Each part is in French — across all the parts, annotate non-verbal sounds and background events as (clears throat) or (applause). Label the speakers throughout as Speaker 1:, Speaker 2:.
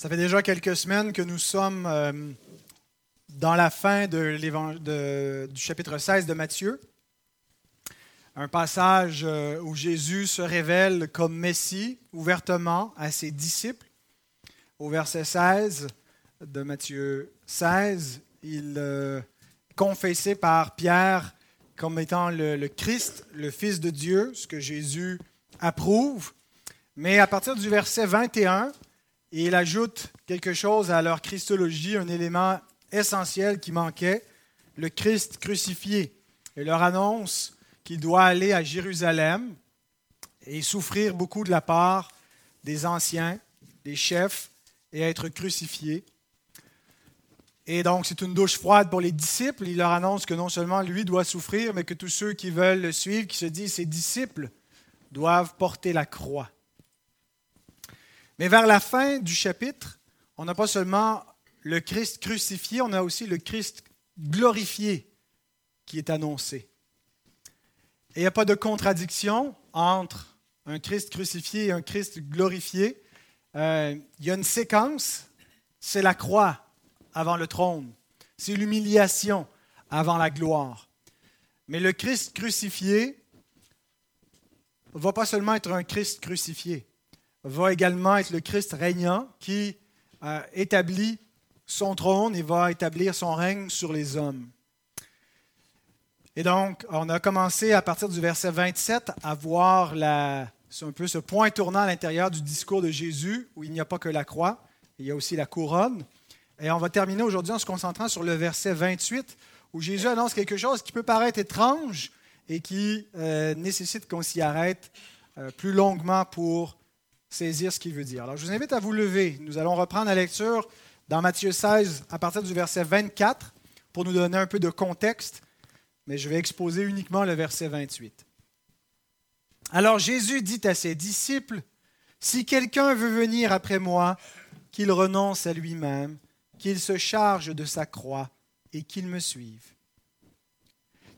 Speaker 1: Ça fait déjà quelques semaines que nous sommes euh, dans la fin du chapitre 16 de Matthieu. Un passage euh, où Jésus se révèle comme Messie ouvertement à ses disciples. Au verset 16 de Matthieu 16, il euh, confessé par Pierre comme étant le Christ, le Fils de Dieu, ce que Jésus approuve. Mais à partir du verset 21, et il ajoute quelque chose à leur christologie, un élément essentiel qui manquait, le Christ crucifié. Et leur annonce qu'il doit aller à Jérusalem et souffrir beaucoup de la part des anciens, des chefs, et être crucifié. Et donc, c'est une douche froide pour les disciples. Il leur annonce que non seulement lui doit souffrir, mais que tous ceux qui veulent le suivre, qui se disent ses disciples, doivent porter la croix. Mais vers la fin du chapitre, on n'a pas seulement le Christ crucifié, on a aussi le Christ glorifié qui est annoncé. Et il n'y a pas de contradiction entre un Christ crucifié et un Christ glorifié. Euh, il y a une séquence, c'est la croix avant le trône, c'est l'humiliation avant la gloire. Mais le Christ crucifié ne va pas seulement être un Christ crucifié, va également être le Christ régnant qui euh, établit son trône et va établir son règne sur les hommes. Et donc, on a commencé à partir du verset 27 à voir la, un peu ce point tournant à l'intérieur du discours de Jésus, où il n'y a pas que la croix, il y a aussi la couronne. Et on va terminer aujourd'hui en se concentrant sur le verset 28, où Jésus annonce quelque chose qui peut paraître étrange et qui euh, nécessite qu'on s'y arrête euh, plus longuement pour saisir ce qu'il veut dire. Alors, je vous invite à vous lever. Nous allons reprendre la lecture dans Matthieu 16 à partir du verset 24 pour nous donner un peu de contexte, mais je vais exposer uniquement le verset 28. Alors Jésus dit à ses disciples, Si quelqu'un veut venir après moi, qu'il renonce à lui-même, qu'il se charge de sa croix et qu'il me suive.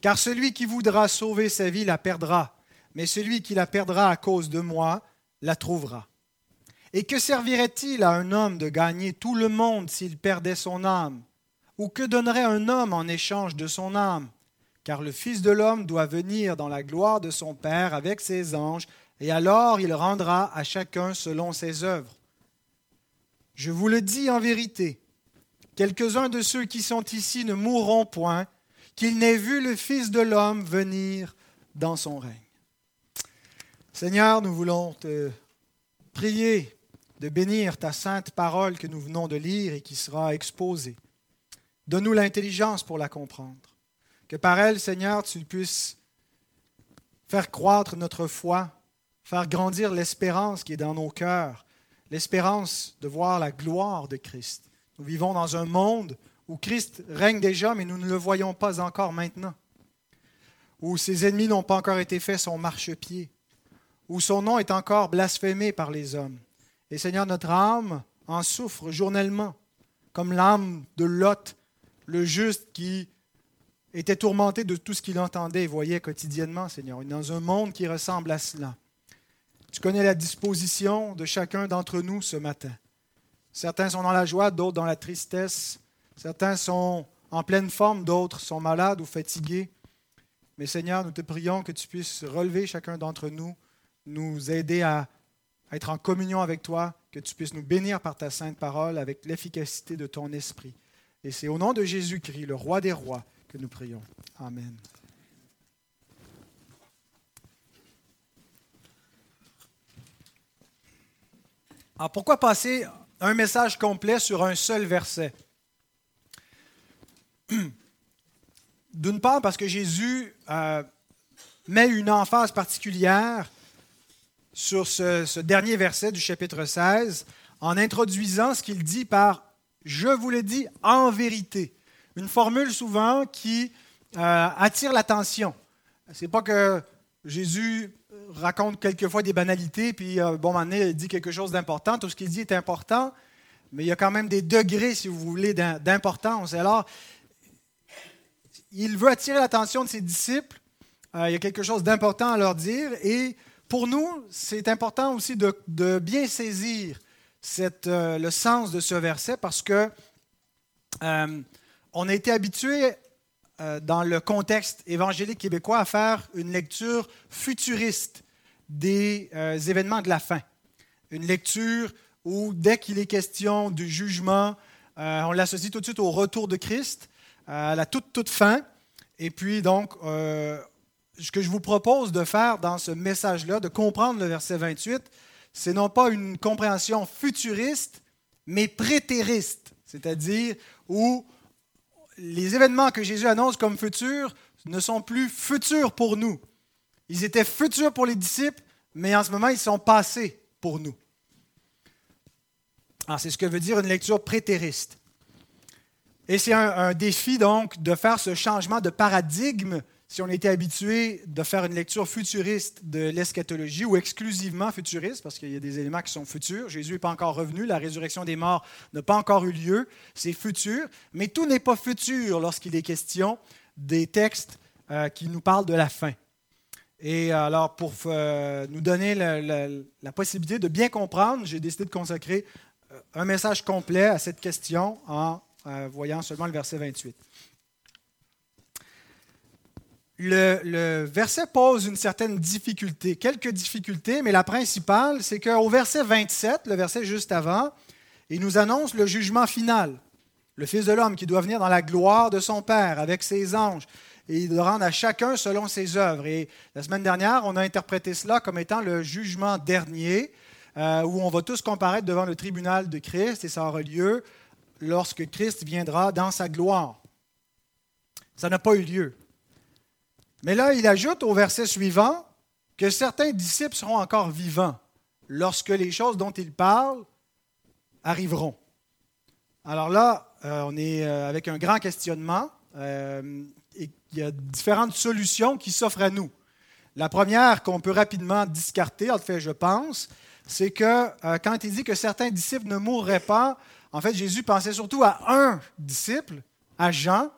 Speaker 1: Car celui qui voudra sauver sa vie la perdra, mais celui qui la perdra à cause de moi la trouvera. Et que servirait-il à un homme de gagner tout le monde s'il perdait son âme? Ou que donnerait un homme en échange de son âme? Car le Fils de l'homme doit venir dans la gloire de son Père avec ses anges, et alors il rendra à chacun selon ses œuvres. Je vous le dis en vérité, quelques-uns de ceux qui sont ici ne mourront point, qu'ils n'aient vu le Fils de l'homme venir dans son règne. Seigneur, nous voulons te prier de bénir ta sainte parole que nous venons de lire et qui sera exposée. Donne-nous l'intelligence pour la comprendre. Que par elle, Seigneur, tu puisses faire croître notre foi, faire grandir l'espérance qui est dans nos cœurs, l'espérance de voir la gloire de Christ. Nous vivons dans un monde où Christ règne déjà, mais nous ne le voyons pas encore maintenant, où ses ennemis n'ont pas encore été faits son marchepied, où son nom est encore blasphémé par les hommes. Et Seigneur, notre âme en souffre journellement, comme l'âme de Lot, le juste qui était tourmenté de tout ce qu'il entendait et voyait quotidiennement, Seigneur. Dans un monde qui ressemble à cela. Tu connais la disposition de chacun d'entre nous ce matin. Certains sont dans la joie, d'autres dans la tristesse. Certains sont en pleine forme, d'autres sont malades ou fatigués. Mais Seigneur, nous te prions que tu puisses relever chacun d'entre nous nous aider à être en communion avec toi, que tu puisses nous bénir par ta sainte parole avec l'efficacité de ton esprit. Et c'est au nom de Jésus-Christ, le roi des rois, que nous prions. Amen. Alors pourquoi passer un message complet sur un seul verset? D'une part parce que Jésus euh, met une emphase particulière sur ce, dernier verset du chapitre 16 en introduisant ce qu'il dit par Je vous le dis en vérité. Une formule souvent qui euh, attire l'attention. C'est pas que Jésus raconte quelquefois des banalités, puis euh, bon, moment il dit quelque chose d'important. Tout ce qu'il dit est important, mais il y a quand même des degrés, si vous voulez, d'importance. Alors, il veut attirer l'attention de ses disciples. Euh, il y a quelque chose d'important à leur dire, et pour nous, c'est important aussi de, bien saisir euh, le sens de ce verset parce que euh, on a été habitué euh, dans le contexte évangélique québécois à faire une lecture futuriste des événements de la fin. Une lecture où dès qu'il est question du jugement, on l'associe tout de suite au retour de Christ, à la toute toute fin. Et puis donc, ce que je vous propose de faire dans ce message-là, de comprendre le verset 28, c'est non pas une compréhension futuriste, mais prétériste, c'est-à-dire où les événements que Jésus annonce comme futurs ne sont plus futurs pour nous. Ils étaient futurs pour les disciples, mais en ce moment, ils sont passés pour nous. c'est ce que veut dire une lecture prétériste. Et c'est un, un, défi, donc, de faire ce changement de paradigme si on était habitué de faire une lecture futuriste de l'eschatologie ou exclusivement futuriste, parce qu'il y a des éléments qui sont futurs, Jésus n'est pas encore revenu, la résurrection des morts n'a pas encore eu lieu, c'est futur, mais tout n'est pas futur lorsqu'il est question des textes euh, qui nous parlent de la fin. Et alors, pour euh, nous donner la, possibilité de bien comprendre, j'ai décidé de consacrer euh, un message complet à cette question en voyant seulement le verset 28 le, verset pose une certaine difficulté, quelques difficultés, mais la principale, c'est qu'au verset 27, le verset juste avant, il nous annonce le jugement final. Le Fils de l'homme qui doit venir dans la gloire de son Père avec ses anges et il doit rendre à chacun selon ses œuvres. Et la semaine dernière, on a interprété cela comme étant le jugement dernier, euh, où on va tous comparaître devant le tribunal de Christ et ça aura lieu lorsque Christ viendra dans sa gloire. Ça n'a pas eu lieu. Mais là, il ajoute au verset suivant que certains disciples seront encore vivants lorsque les choses dont il parle arriveront. Alors là, euh, on est euh, avec un grand questionnement euh, et il y a différentes solutions qui s'offrent à nous. La première qu'on peut rapidement discarter, en fait, je pense, c'est que quand il dit que certains disciples ne mourraient pas, en fait, Jésus pensait surtout à un disciple, à Jean,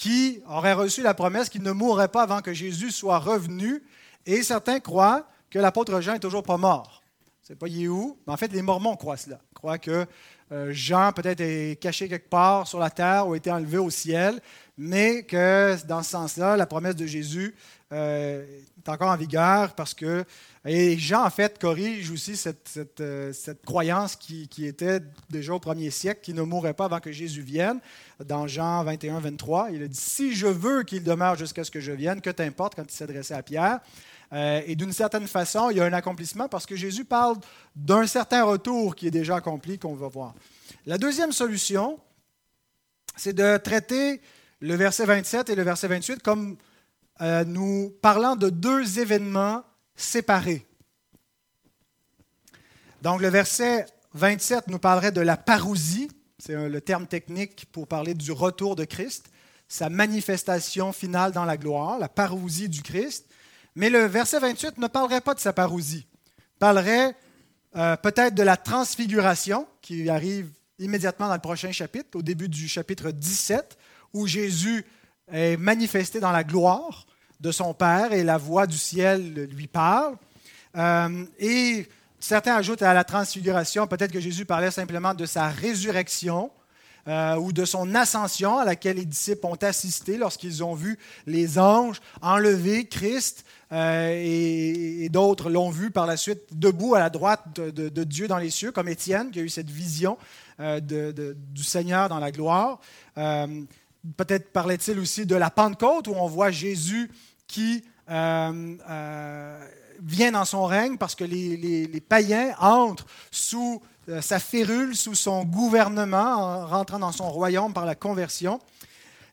Speaker 1: qui aurait reçu la promesse qu'il ne mourrait pas avant que Jésus soit revenu. Et certains croient que l'apôtre Jean est toujours pas mort. C'est pas Yéhou, mais en fait, les Mormons croient cela. Ils croient que euh, Jean peut-être est caché quelque part sur la terre ou a été enlevé au ciel, mais que dans ce sens-là, la promesse de Jésus euh, est encore en vigueur parce que. Et Jean, en fait, corrige aussi cette, euh, croyance qui, qui, était déjà au premier siècle, qui ne mourrait pas avant que Jésus vienne. Dans Jean 21, 23, il a dit Si je veux qu'il demeure jusqu'à ce que je vienne, que t'importe quand il s'adressait à Pierre. Euh, et d'une certaine façon, il y a un accomplissement parce que Jésus parle d'un certain retour qui est déjà accompli, qu'on va voir. La deuxième solution, c'est de traiter le verset 27 et le verset 28 comme euh, nous parlant de deux événements séparés. Donc le verset 27 nous parlerait de la parousie, c'est le terme technique pour parler du retour de Christ, sa manifestation finale dans la gloire, la parousie du Christ. Mais le verset 28 ne parlerait pas de sa parousie, parlerait euh, peut-être de la transfiguration qui arrive immédiatement dans le prochain chapitre, au début du chapitre 17, où Jésus est manifesté dans la gloire de son Père et la voix du ciel lui parle. Euh, et certains ajoutent à la transfiguration, peut-être que Jésus parlait simplement de sa résurrection euh, ou de son ascension à laquelle les disciples ont assisté lorsqu'ils ont vu les anges enlever Christ euh, et, d'autres l'ont vu par la suite debout à la droite de, Dieu dans les cieux, comme Étienne qui a eu cette vision du Seigneur dans la gloire. Peut-être parlait-il aussi de la Pentecôte où on voit Jésus qui euh, euh, vient dans son règne parce que les, païens entrent sous euh, sa férule, sous son gouvernement, en rentrant dans son royaume par la conversion.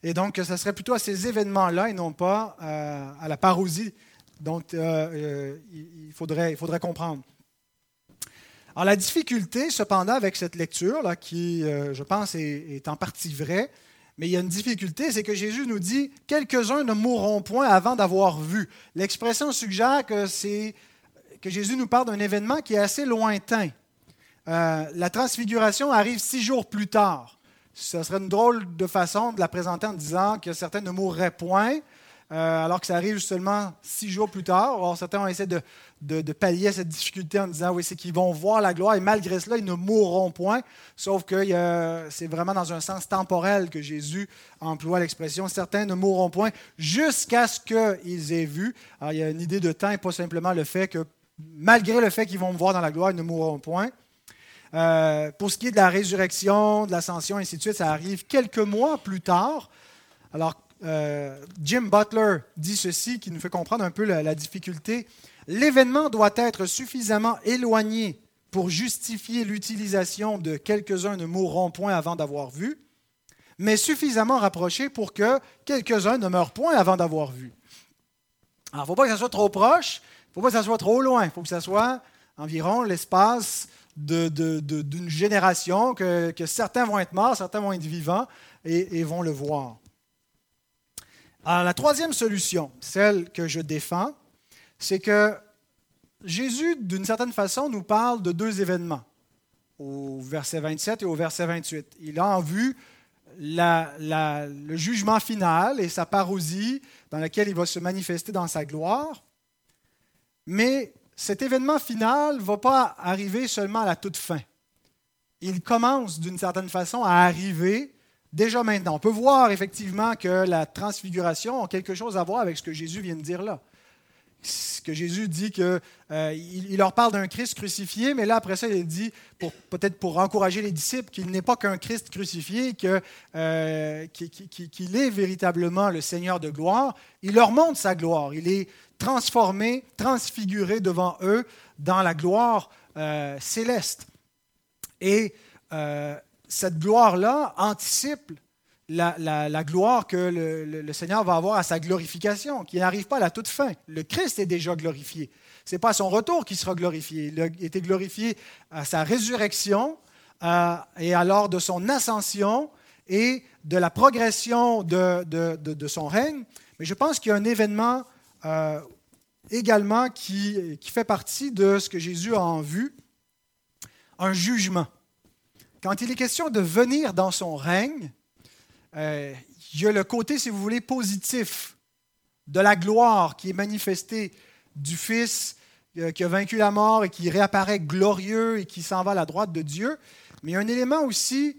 Speaker 1: Et donc, ce serait plutôt à ces événements-là et non pas à la parousie dont il, faudrait, comprendre. Alors, la difficulté, cependant, avec cette lecture, là, qui, je pense, est en partie vraie, mais il y a une difficulté, c'est que Jésus nous dit quelques-uns ne mourront point avant d'avoir vu. L'expression suggère que, que Jésus nous parle d'un événement qui est assez lointain. Euh, la transfiguration arrive six jours plus tard. Ce serait une drôle de façon de la présenter en disant que certains ne mourraient point. Euh, alors que ça arrive seulement six jours plus tard. Alors, certains ont essayé de, pallier cette difficulté en disant, oui, c'est qu'ils vont voir la gloire et malgré cela, ils ne mourront point. Sauf que c'est vraiment dans un sens temporel que Jésus emploie l'expression, certains ne mourront point jusqu'à ce qu'ils aient vu. Alors, il y a une idée de temps et pas simplement le fait que, malgré le fait qu'ils vont me voir dans la gloire, ils ne mourront point. Euh, pour ce qui est de la résurrection, de l'ascension, ainsi de suite, ça arrive quelques mois plus tard. Alors, euh, Jim Butler dit ceci, qui nous fait comprendre un peu la, difficulté. L'événement doit être suffisamment éloigné pour justifier l'utilisation de quelques-uns ne mourront point avant d'avoir vu, mais suffisamment rapproché pour que quelques-uns ne meurent point avant d'avoir vu. Alors, il ne faut pas que ça soit trop proche, il ne faut pas que ça soit trop loin, il faut que ça soit environ l'espace d'une génération, que, certains vont être morts, certains vont être vivants et, vont le voir. Alors, la troisième solution, celle que je défends, c'est que Jésus, d'une certaine façon, nous parle de deux événements, au verset 27 et au verset 28. Il a en vue le jugement final et sa parousie dans laquelle il va se manifester dans sa gloire, mais cet événement final ne va pas arriver seulement à la toute fin. Il commence d'une certaine façon à arriver déjà maintenant. On peut voir effectivement que la transfiguration a quelque chose à voir avec ce que Jésus vient de dire là. Ce que Jésus dit que euh, il, leur parle d'un Christ crucifié, mais là après ça il dit peut-être pour encourager les disciples qu'il n'est pas qu'un Christ crucifié, euh, qu'il est véritablement le Seigneur de gloire. Il leur montre sa gloire. Il est transformé, transfiguré devant eux dans la gloire euh, céleste. Et cette gloire-là anticipe la, gloire que le, Seigneur va avoir à sa glorification, qui n'arrive pas à la toute fin. Le Christ est déjà glorifié. Ce n'est pas à son retour qu'il sera glorifié. Il a été glorifié à sa résurrection euh, et alors de son ascension et de la progression de, son règne. Mais je pense qu'il y a un événement euh, également qui, fait partie de ce que Jésus a en vue, un jugement. Quand il est question de venir dans son règne, euh, il y a le côté, si vous voulez, positif de la gloire qui est manifestée du Fils euh, qui a vaincu la mort et qui réapparaît glorieux et qui s'en va à la droite de Dieu. Mais il y a un élément aussi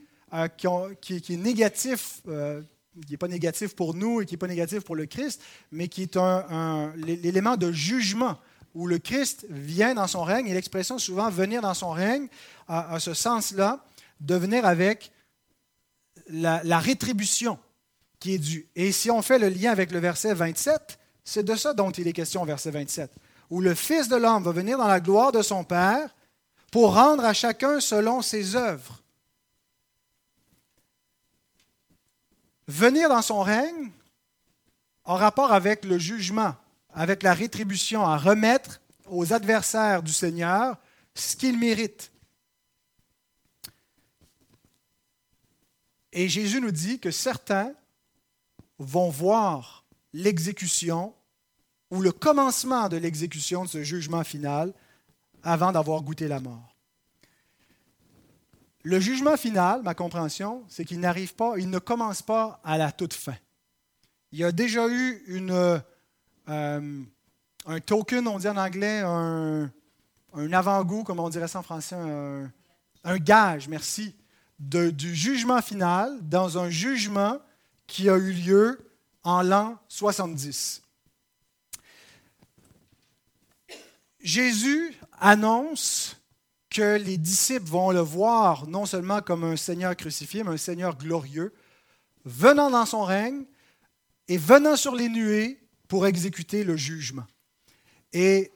Speaker 1: qui, qui, est négatif qui n'est pas négatif pour nous et qui n'est pas négatif pour le Christ, mais qui est un, l'élément de jugement où le Christ vient dans son règne, et l'expression souvent venir dans son règne a, ce sens-là, de venir avec la, rétribution qui est due. Et si on fait le lien avec le verset 27, c'est de ça dont il est question au verset 27, où le Fils de l'homme va venir dans la gloire de son Père pour rendre à chacun selon ses œuvres. venir dans son règne en rapport avec le jugement, avec la rétribution, à remettre aux adversaires du Seigneur ce qu'ils méritent. Et Jésus nous dit que certains vont voir l'exécution ou le commencement de l'exécution de ce jugement final avant d'avoir goûté la mort. Le jugement final, ma compréhension, c'est qu'il n'arrive pas, il ne commence pas à la toute fin. Il y a déjà eu une, euh, un token, on dit en anglais, un, avant-goût, comme on dirait ça en français, un, gage, merci, du jugement final dans un jugement qui a eu lieu en l'an 70. Jésus annonce que les disciples vont le voir non seulement comme un Seigneur crucifié, mais un Seigneur glorieux, venant dans son règne et venant sur les nuées pour exécuter le jugement. Et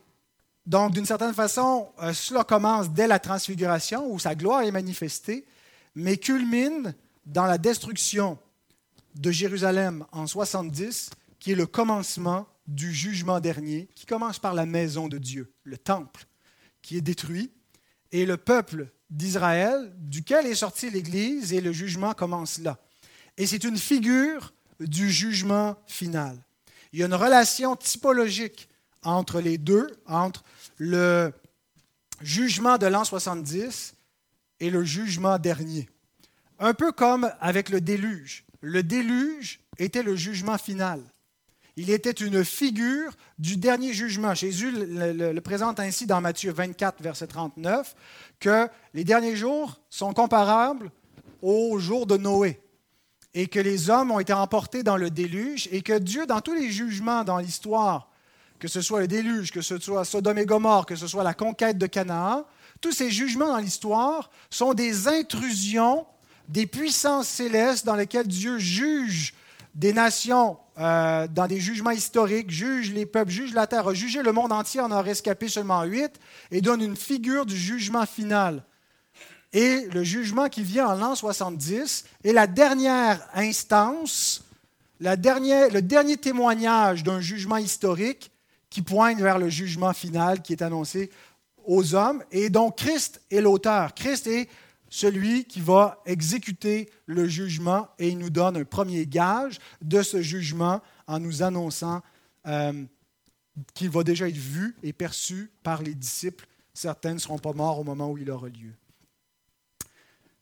Speaker 1: donc, d'une certaine façon, euh, cela commence dès la transfiguration, où sa gloire est manifestée, mais culmine dans la destruction de Jérusalem en 70, qui est le commencement du jugement dernier, qui commence par la maison de Dieu, le temple, qui est détruit, et le peuple d'Israël, duquel est sortie l'Église, et le jugement commence là. Et c'est une figure du jugement final. Il y a une relation typologique entre les deux, entre le jugement de l'an 70 et le jugement dernier. Un peu comme avec le déluge. Le déluge était le jugement final. Il était une figure du dernier jugement. Jésus le, présente ainsi dans Matthieu 24, verset 39, que les derniers jours sont comparables aux jours de Noé et que les hommes ont été emportés dans le déluge et que Dieu, dans tous les jugements dans l'histoire, que ce soit le déluge, que ce soit Sodome et Gomorre, que ce soit la conquête de Canaan, tous ces jugements dans l'histoire sont des intrusions des puissances célestes dans lesquelles Dieu juge des nations euh, dans des jugements historiques, juge les peuples, juge la terre, a jugé le monde entier, en a rescapé seulement huit, et donne une figure du jugement final. Et le jugement qui vient en l'an 70 est la dernière instance, le dernier témoignage d'un jugement historique qui pointe vers le jugement final qui est annoncé aux hommes. Et donc Christ est l'auteur. Christ est celui qui va exécuter le jugement et il nous donne un premier gage de ce jugement en nous annonçant euh, qu'il va déjà être vu et perçu par les disciples. Certains ne seront pas morts au moment où il aura lieu.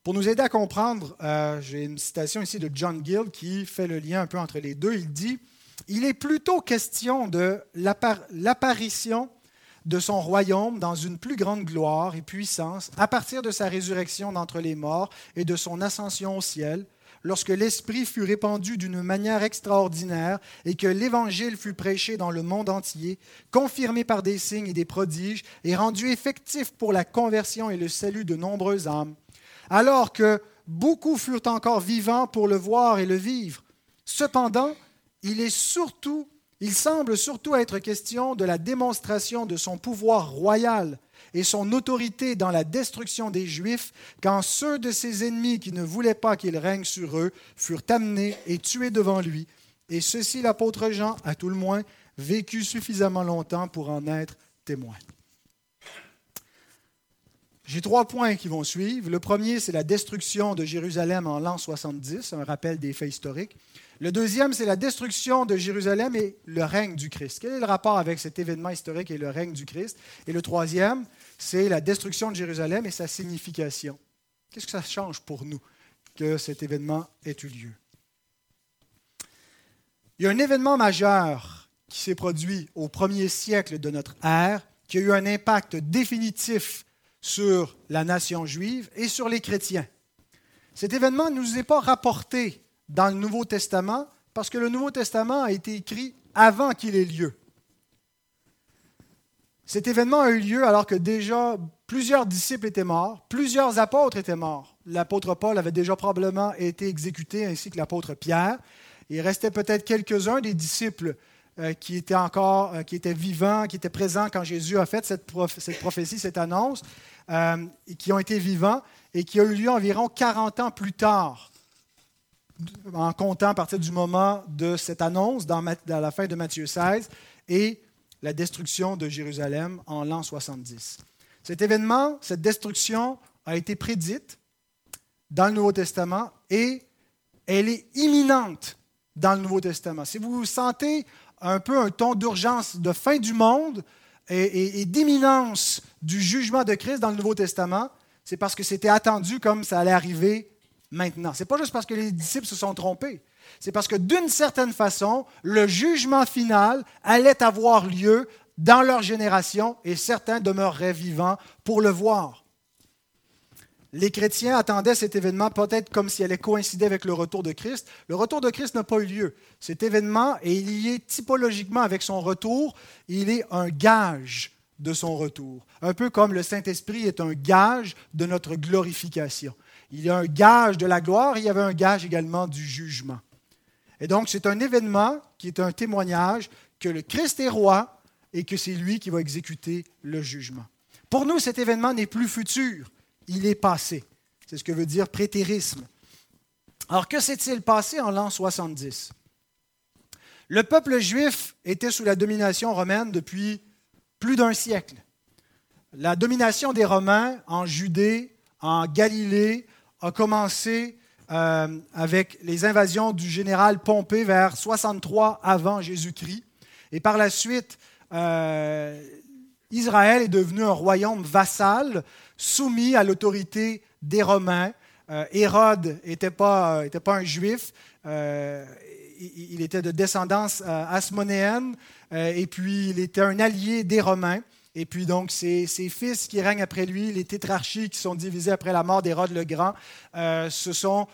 Speaker 1: Pour nous aider à comprendre, euh, j'ai une citation ici de John Gill qui fait le lien un peu entre les deux. Il dit, Il est plutôt question de l'apparition de son royaume dans une plus grande gloire et puissance à partir de sa résurrection d'entre les morts et de son ascension au ciel, lorsque l'Esprit fut répandu d'une manière extraordinaire et que l'Évangile fut prêché dans le monde entier, confirmé par des signes et des prodiges et rendu effectif pour la conversion et le salut de nombreuses âmes, alors que beaucoup furent encore vivants pour le voir et le vivre. Cependant, il est surtout il semble surtout être question de la démonstration de son pouvoir royal et son autorité dans la destruction des Juifs quand ceux de ses ennemis qui ne voulaient pas qu'il règne sur eux furent amenés et tués devant lui. Et ceci, l'apôtre Jean, à tout le moins, vécu suffisamment longtemps pour en être témoin. J'ai trois points qui vont suivre. Le premier, c'est la destruction de Jérusalem en l'an 70, un rappel des faits historiques. Le deuxième, c'est la destruction de Jérusalem et le règne du Christ. Quel est le rapport avec cet événement historique et le règne du Christ? Et le troisième, c'est la destruction de Jérusalem et sa signification. Qu'est-ce que ça change pour nous que cet événement ait eu lieu? Il y a un événement majeur qui s'est produit au premier siècle de notre ère, qui a eu un impact définitif sur la nation juive et sur les chrétiens. Cet événement ne nous est pas rapporté dans le Nouveau Testament parce que le Nouveau Testament a été écrit avant qu'il ait lieu. Cet événement a eu lieu alors que déjà plusieurs disciples étaient morts, plusieurs apôtres étaient morts. L'apôtre Paul avait déjà probablement été exécuté, ainsi que l'apôtre Pierre. Il restait peut-être quelques-uns des disciples euh, qui étaient encore, euh, qui étaient vivants, qui étaient présents quand Jésus a fait cette, prophétie, cette annonce, euh, qui ont été vivants, et qui a eu lieu environ 40 ans plus tard en comptant à partir du moment de cette annonce dans, la fin de Matthieu 16 et la destruction de Jérusalem en l'an 70. Cet événement, cette destruction a été prédite dans le Nouveau Testament et elle est imminente dans le Nouveau Testament. Si vous sentez un peu un ton d'urgence de fin du monde et, et d'imminence du jugement de Christ dans le Nouveau Testament, c'est parce que c'était attendu comme ça allait arriver maintenant. Ce n'est pas juste parce que les disciples se sont trompés. C'est parce que d'une certaine façon, le jugement final allait avoir lieu dans leur génération et certains demeureraient vivants pour le voir. Les chrétiens attendaient cet événement peut-être comme s'il allait coïncider avec le retour de Christ. Le retour de Christ n'a pas eu lieu. Cet événement est lié typologiquement avec son retour. Il est un gage de son retour. Un peu comme le Saint-Esprit est un gage de notre glorification. Il y a un gage de la gloire, il y avait un gage également du jugement. Et donc, c'est un événement qui est un témoignage que le Christ est roi et que c'est lui qui va exécuter le jugement. Pour nous, cet événement n'est plus futur, il est passé. C'est ce que veut dire prétérisme. Alors, que s'est-il passé en l'an 70 Le peuple juif était sous la domination romaine depuis plus d'un siècle. La domination des Romains en Judée, en Galilée, a commencé euh, avec les invasions du général Pompée vers 63 avant Jésus-Christ. Et par la suite, euh, Israël est devenu un royaume vassal, soumis à l'autorité des Romains. Euh, Hérode n'était pas, était pas un juif. il était de descendance asmonéenne, et puis il était un allié des Romains. Et puis donc, ses, fils qui règnent après lui, les tétrarchies qui sont divisées après la mort d'Hérode le Grand, ce sont,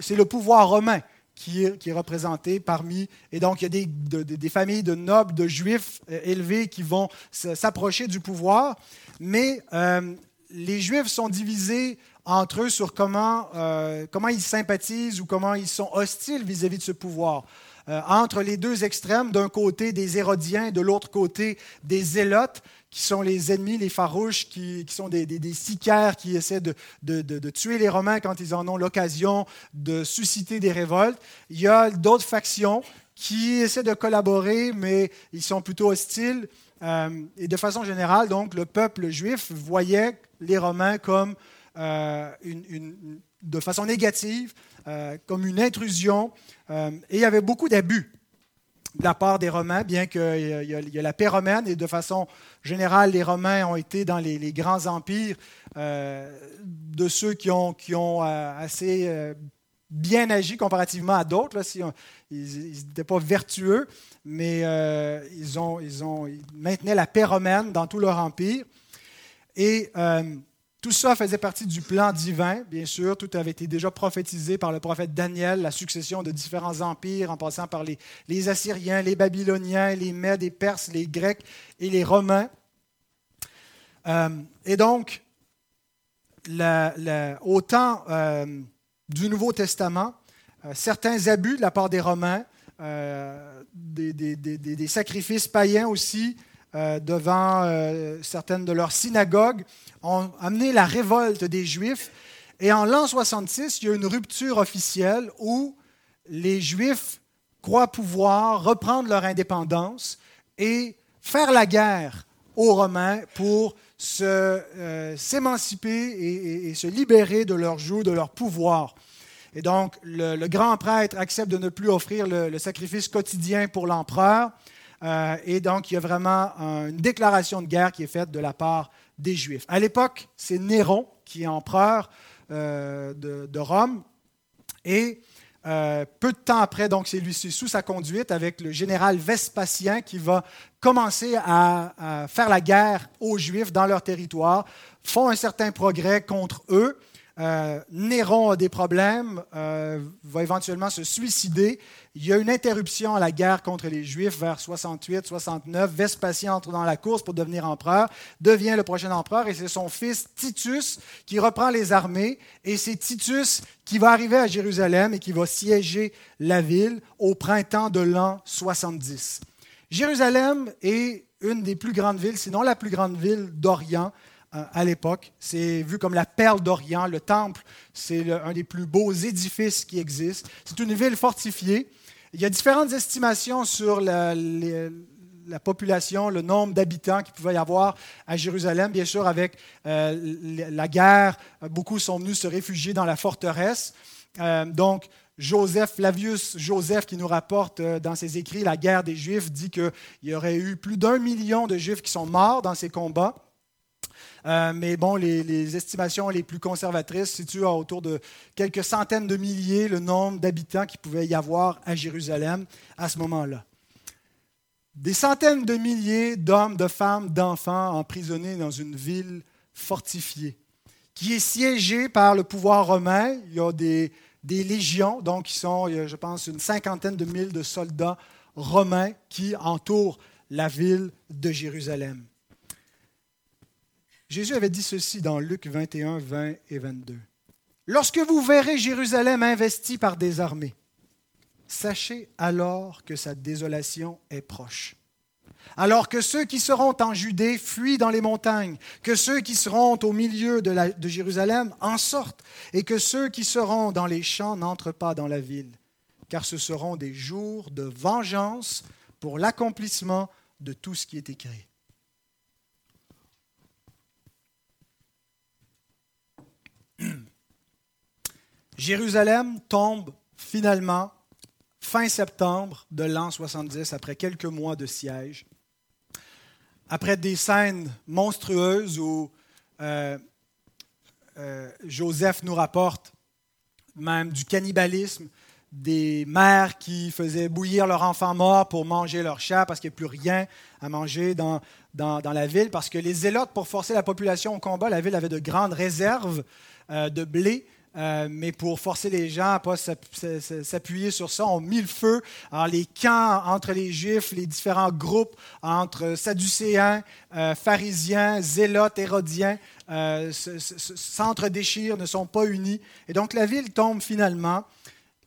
Speaker 1: c'est le pouvoir romain qui est, représenté parmi. Et donc, il y a des, des familles de nobles, de juifs élevés qui vont s'approcher du pouvoir. Mais les Juifs sont divisés entre eux sur comment, euh, comment ils sympathisent ou comment ils sont hostiles vis-à-vis de ce pouvoir. Euh, entre les deux extrêmes, d'un côté des Hérodiens, de l'autre côté des Zélotes, qui sont les ennemis, les farouches, qui, sont des, des, sicaires qui essaient de, tuer les Romains quand ils en ont l'occasion, de susciter des révoltes. Il y a d'autres factions qui essaient de collaborer, mais ils sont plutôt hostiles. Euh, et de façon générale, donc, le peuple juif voyait les Romains comme euh, une, de façon négative, euh, comme une intrusion. et il y avait beaucoup d'abus de la part des Romains, bien qu'il y, a la paix romaine, et de façon générale, les Romains ont été dans les, grands empires de ceux qui ont, qui ont assez bien agi comparativement à d'autres. Si ils n'étaient pas vertueux, mais euh, ils, ont, ils, ont, maintenaient la paix romaine dans tout leur empire. Et euh, tout ça faisait partie du plan divin, bien sûr. Tout avait été déjà prophétisé par le prophète Daniel, la succession de différents empires, en passant par les, Assyriens, les Babyloniens, les Mèdes, les Perses, les Grecs et les Romains. Euh, et donc, au temps du Nouveau Testament, certains abus de la part des Romains euh, des, sacrifices païens aussi euh, devant euh, certaines de leurs synagogues, ont amené la révolte des Juifs. Et en l'an 66, il y a une rupture officielle où les Juifs croient pouvoir reprendre leur indépendance et faire la guerre aux Romains pour s'émanciper et, et, se libérer de leur joug, de leur pouvoir. Et donc, le, grand prêtre accepte de ne plus offrir le, sacrifice quotidien pour l'empereur. Euh, et donc, il y a vraiment une déclaration de guerre qui est faite de la part des Juifs. À l'époque, c'est Néron qui est empereur euh, de, Rome. Et euh, peu de temps après, donc c'est lui sous sa conduite avec le général Vespasien qui va commencer à, à, faire la guerre aux Juifs dans leur territoire, font un certain progrès contre eux. Euh, Néron a des problèmes, euh, va éventuellement se suicider. Il y a une interruption à la guerre contre les Juifs vers 68-69. Vespasien entre dans la course pour devenir empereur, devient le prochain empereur et c'est son fils Titus qui reprend les armées. Et c'est Titus qui va arriver à Jérusalem et qui va siéger la ville au printemps de l'an 70. Jérusalem est une des plus grandes villes, sinon la plus grande ville d'Orient à l'époque. C'est vu comme la perle d'Orient. Le temple, c'est un des plus beaux édifices qui existent. C'est une ville fortifiée. Il y a différentes estimations sur la, population, le nombre d'habitants qu'il pouvait y avoir à Jérusalem. Bien sûr, avec euh, la guerre, beaucoup sont venus se réfugier dans la forteresse. Euh, donc, Joseph, Flavius Joseph, qui nous rapporte dans ses écrits la guerre des Juifs, dit qu'il y aurait eu plus d'un million de Juifs qui sont morts dans ces combats. Euh, mais bon, les, estimations les plus conservatrices situent autour de quelques centaines de milliers le nombre d'habitants qu'il pouvait y avoir à Jérusalem à ce moment-là. Des centaines de milliers d'hommes, de femmes, d'enfants emprisonnés dans une ville fortifiée, qui est siégée par le pouvoir romain. Il y a des, légions, donc qui sont, je pense, une cinquantaine de mille de soldats romains qui entourent la ville de Jérusalem. Jésus avait dit ceci dans Luc 21, 20 et 22. Lorsque vous verrez Jérusalem investie par des armées, sachez alors que sa désolation est proche. Alors que ceux qui seront en Judée fuient dans les montagnes, que ceux qui seront au milieu de, de Jérusalem en sortent, et que ceux qui seront dans les champs n'entrent pas dans la ville, car ce seront des jours de vengeance pour l'accomplissement de tout ce qui est écrit. Jérusalem tombe finalement fin septembre de l'an 70, après quelques mois de siège, après des scènes monstrueuses où euh, euh, Joseph nous rapporte même du cannibalisme, des mères qui faisaient bouillir leur enfant mort pour manger leur chat parce qu'il n'y a plus rien à manger dans, dans, la ville, parce que les zélotes, pour forcer la population au combat, la ville avait de grandes réserves euh, de blé. Euh, mais pour forcer les gens à ne pas s'appuyer sur ça, on mit le feu. Alors, les camps entre les Juifs, les différents groupes entre Sadducéens, euh, pharisiens, zélotes, hérodiens, s'entre-déchirent, ne sont pas unis. Et donc, la ville tombe finalement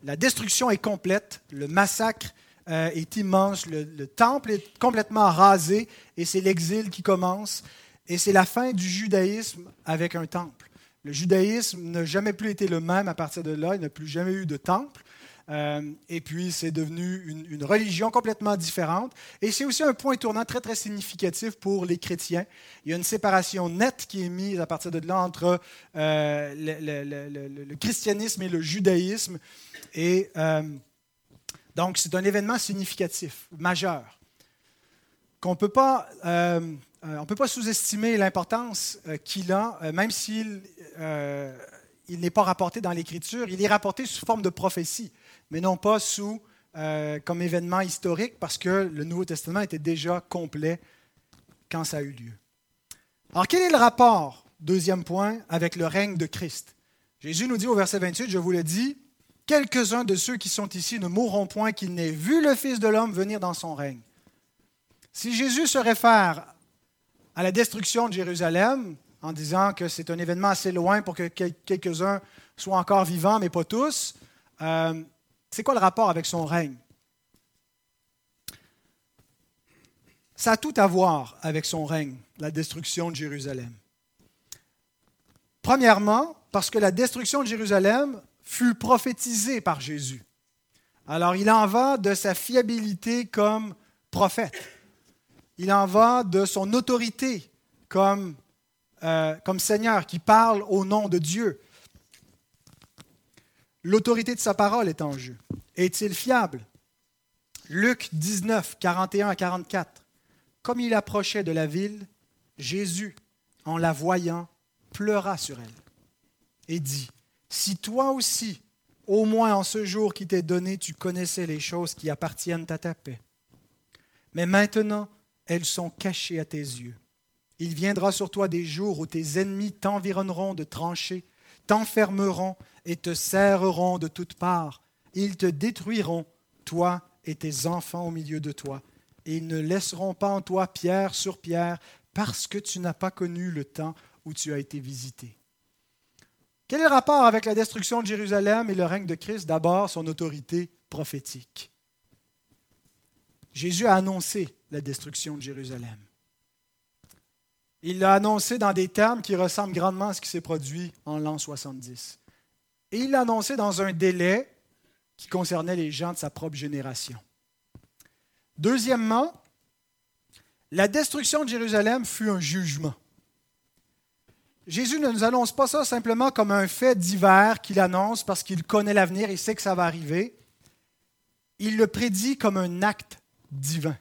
Speaker 1: la destruction est complète, le massacre euh, est immense, le, temple est complètement rasé et c'est l'exil qui commence. Et c'est la fin du judaïsme avec un temple. Le judaïsme n'a jamais plus été le même à partir de là, il n'a plus jamais eu de temple. Euh, et puis, c'est devenu une, religion complètement différente. Et c'est aussi un point tournant très, très significatif pour les chrétiens. Il y a une séparation nette qui est mise à partir de là entre euh, le, christianisme et le judaïsme. Et euh, donc, c'est un événement significatif, majeur, qu'on ne peut pas, on peut pas sous-estimer l'importance qu'il a, même s'il il n'est pas rapporté dans l'Écriture, il est rapporté sous forme de prophétie mais non pas sous, euh, comme événement historique, parce que le Nouveau Testament était déjà complet quand ça a eu lieu. Alors, quel est le rapport, deuxième point, avec le règne de Christ? Jésus nous dit au verset 28, je vous le dis, quelques-uns de ceux qui sont ici ne mourront point qu'ils n'aient vu le Fils de l'homme venir dans son règne. Si Jésus se réfère à la destruction de Jérusalem, en disant que c'est un événement assez loin pour que quelques-uns soient encore vivants, mais pas tous, euh, c'est quoi le rapport avec son règne? Ça a tout à voir avec son règne, la destruction de Jérusalem. Premièrement, parce que la destruction de Jérusalem fut prophétisée par Jésus. Alors il en va de sa fiabilité comme prophète. Il en va de son autorité comme, euh, comme Seigneur qui parle au nom de Dieu. L'autorité de sa parole est en jeu. Est-il fiable? Luc 19, 41 à 44. Comme il approchait de la ville, Jésus, en la voyant, pleura sur elle et dit, Si toi aussi, au moins en ce jour qui t'est donné, tu connaissais les choses qui appartiennent à ta paix. Mais maintenant, elles sont cachées à tes yeux. Il viendra sur toi des jours où tes ennemis t'environneront de tranchées, t'enfermeront et te serreront de toutes parts. Ils te détruiront, toi et tes enfants au milieu de toi. Et ils ne laisseront pas en toi pierre sur pierre, parce que tu n'as pas connu le temps où tu as été visité. Quel est le rapport avec la destruction de Jérusalem et le règne de Christ? D'abord, son autorité prophétique. Jésus a annoncé la destruction de Jérusalem. Il l'a annoncé dans des termes qui ressemblent grandement à ce qui s'est produit en l'an 70. Et il l'a annoncé dans un délai qui concernait les gens de sa propre génération. Deuxièmement, la destruction de Jérusalem fut un jugement. Jésus ne nous annonce pas ça simplement comme un fait divers qu'il annonce parce qu'il connaît l'avenir, il sait que ça va arriver. Il le prédit comme un acte divin.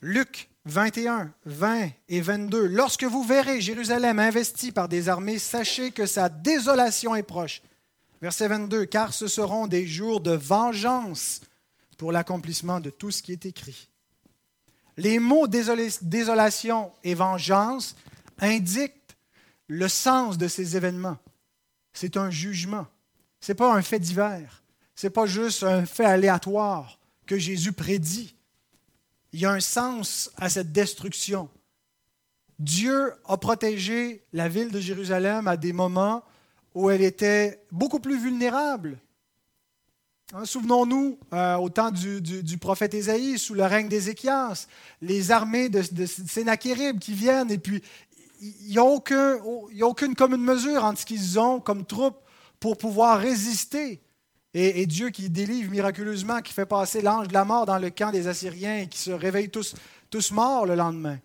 Speaker 1: Luc 21, 20 et 22. Lorsque vous verrez Jérusalem investie par des armées, sachez que sa désolation est proche. Verset 22, car ce seront des jours de vengeance pour l'accomplissement de tout ce qui est écrit. Les mots désolation et vengeance indiquent le sens de ces événements. C'est un jugement. Ce n'est pas un fait divers. Ce n'est pas juste un fait aléatoire que Jésus prédit il y a un sens à cette destruction. Dieu a protégé la ville de Jérusalem à des moments où elle était beaucoup plus vulnérable. Hein, souvenons-nous euh, au temps du, prophète Ésaïe, sous le règne d'Ézéchias, les armées de, de qui viennent, et puis il n'y a, a, aucune commune mesure entre ce qu'ils ont comme troupes pour pouvoir résister et, Dieu qui délivre miraculeusement, qui fait passer l'ange de la mort dans le camp des Assyriens et qui se réveillent tous, tous morts le lendemain.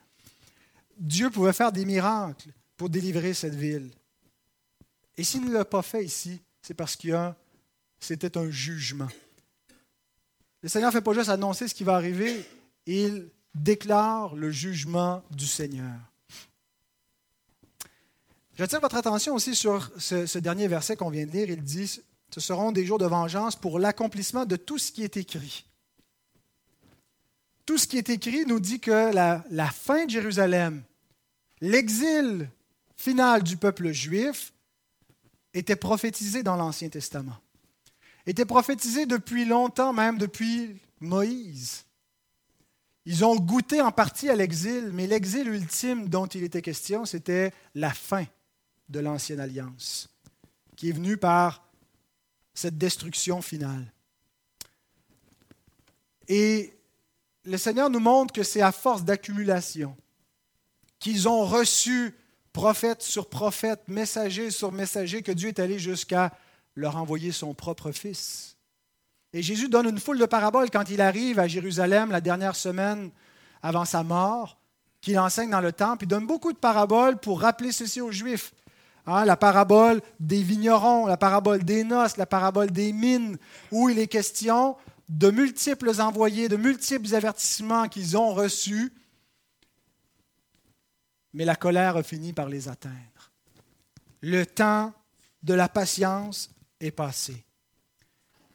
Speaker 1: Dieu pouvait faire des miracles pour délivrer cette ville. Et s'il ne l'a pas fait ici, c'est parce que c'était un jugement. Le Seigneur ne fait pas juste annoncer ce qui va arriver, il déclare le jugement du Seigneur. J'attire votre attention aussi sur ce, ce dernier verset qu'on vient de lire. Il dit Ce seront des jours de vengeance pour l'accomplissement de tout ce qui est écrit. Tout ce qui est écrit nous dit que la, fin de Jérusalem, l'exil final du peuple juif, était prophétisé dans l'Ancien Testament. Était prophétisé depuis longtemps, même depuis Moïse. Ils ont goûté en partie à l'exil, mais l'exil ultime dont il était question, c'était la fin de l'ancienne alliance, qui est venue par cette destruction finale. Et le Seigneur nous montre que c'est à force d'accumulation qu'ils ont reçu prophète sur prophète, messager sur messager, que Dieu est allé jusqu'à leur envoyer son propre Fils. Et Jésus donne une foule de paraboles quand il arrive à Jérusalem la dernière semaine avant sa mort, qu'il enseigne dans le temple. Il donne beaucoup de paraboles pour rappeler ceci aux Juifs. Hein, la parabole des vignerons, la parabole des noces, la parabole des mines, où il est question de multiples envoyés, de multiples avertissements qu'ils ont reçus, mais la colère a fini par les atteindre. Le temps de la patience est passé.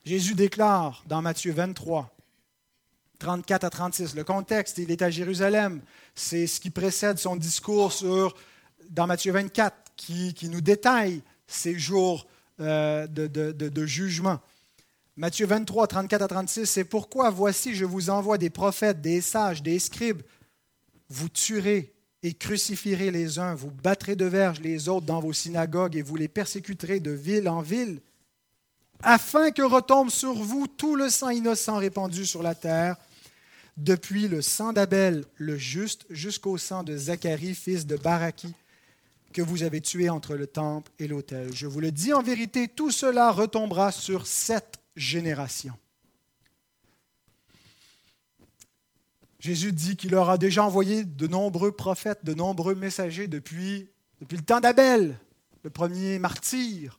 Speaker 1: Jésus déclare dans Matthieu 23, 34 à 36, le contexte, il est à Jérusalem, c'est ce qui précède son discours sur, dans Matthieu 24 qui, nous détaille ces jours euh, de, de jugement. Matthieu 23, 34 à 36, c'est pourquoi voici, je vous envoie des prophètes, des sages, des scribes. Vous tuerez et crucifierez les uns, vous battrez de verge les autres dans vos synagogues et vous les persécuterez de ville en ville afin que retombe sur vous tout le sang innocent répandu sur la terre, depuis le sang d'Abel, le juste, jusqu'au sang de Zacharie, fils de Baraki, que vous avez tué entre le temple et l'autel. Je vous le dis en vérité, tout cela retombera sur cette génération. Jésus dit qu'il leur a déjà envoyé de nombreux prophètes, de nombreux messagers depuis, depuis le temps d'Abel, le premier martyr,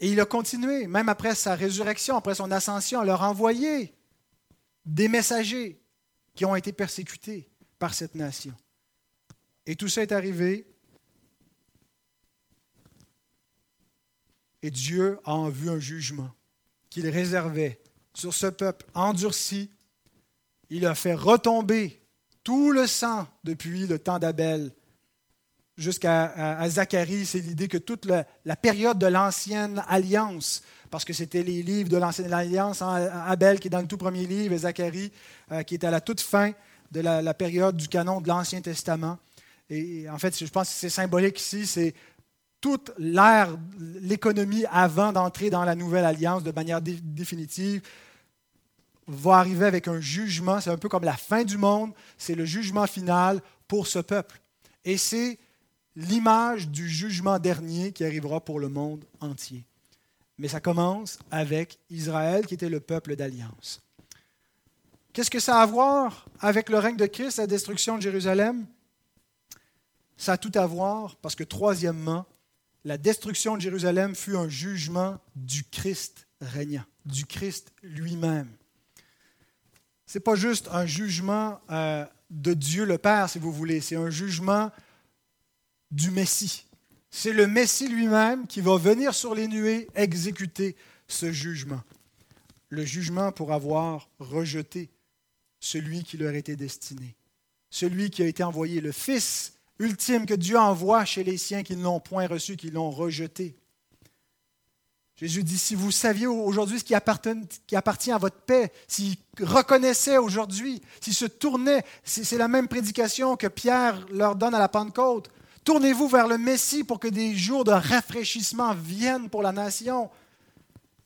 Speaker 1: et il a continué, même après sa résurrection, après son ascension, à leur envoyer des messagers qui ont été persécutés par cette nation. Et tout ça est arrivé. Et Dieu a en vue un jugement qu'il réservait sur ce peuple endurci. Il a fait retomber tout le sang depuis le temps d'Abel jusqu'à Zacharie, c'est l'idée que toute la, période de l'ancienne alliance, parce que c'était les livres de l'ancienne alliance, hein, Abel qui est dans le tout premier livre et Zacharie euh, qui est à la toute fin de la, période du canon de l'Ancien Testament. Et, en fait, je pense que c'est symbolique ici, c'est toute l'ère, l'économie avant d'entrer dans la nouvelle alliance de manière définitive va arriver avec un jugement, c'est un peu comme la fin du monde, c'est le jugement final pour ce peuple. Et c'est l'image du jugement dernier qui arrivera pour le monde entier. Mais ça commence avec Israël qui était le peuple d'alliance. Qu'est-ce que ça a à voir avec le règne de Christ, la destruction de Jérusalem? Ça a tout à voir parce que troisièmement, la destruction de Jérusalem fut un jugement du Christ régnant, du Christ lui-même. Ce n'est pas juste un jugement euh, de Dieu le Père, si vous voulez, c'est un jugement du Messie. C'est le Messie lui-même qui va venir sur les nuées exécuter ce jugement. Le jugement pour avoir rejeté celui qui leur était destiné, celui qui a été envoyé, le Fils ultime que Dieu envoie chez les siens qui ne l'ont point reçu, qui l'ont rejeté. Jésus dit, si vous saviez aujourd'hui ce qui appartient, à votre paix, s'ils reconnaissaient aujourd'hui, s'ils se tournaient, c'est la même prédication que Pierre leur donne à la Pentecôte. Tournez-vous vers le Messie pour que des jours de rafraîchissement viennent pour la nation.